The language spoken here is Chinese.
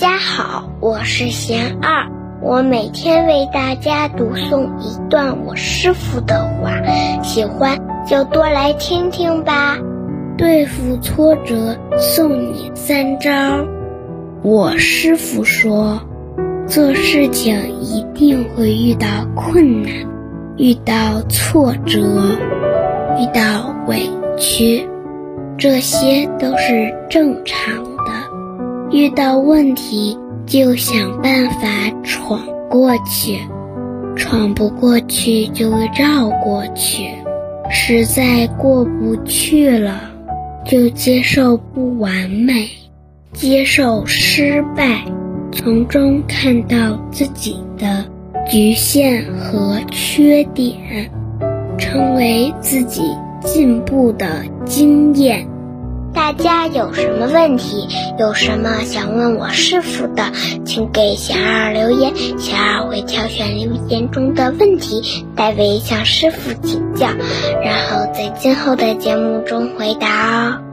大家好，我是贤二，我每天为大家读诵一段我师傅的话，喜欢就多来听听吧。对付挫折，送你三招。我师傅说，做事情一定会遇到困难，遇到挫折，遇到委屈，这些都是正常的。遇到问题就想办法闯过去，闯不过去就绕过去，实在过不去了。就接受不完美，接受失败，从中看到自己的局限和缺点，成为自己进步的经验。大家有什么问题，有什么想问我师傅的，请给小二留言，小二会挑选留言中的问题，代为向师傅请教，然后在今后的节目中回答哦。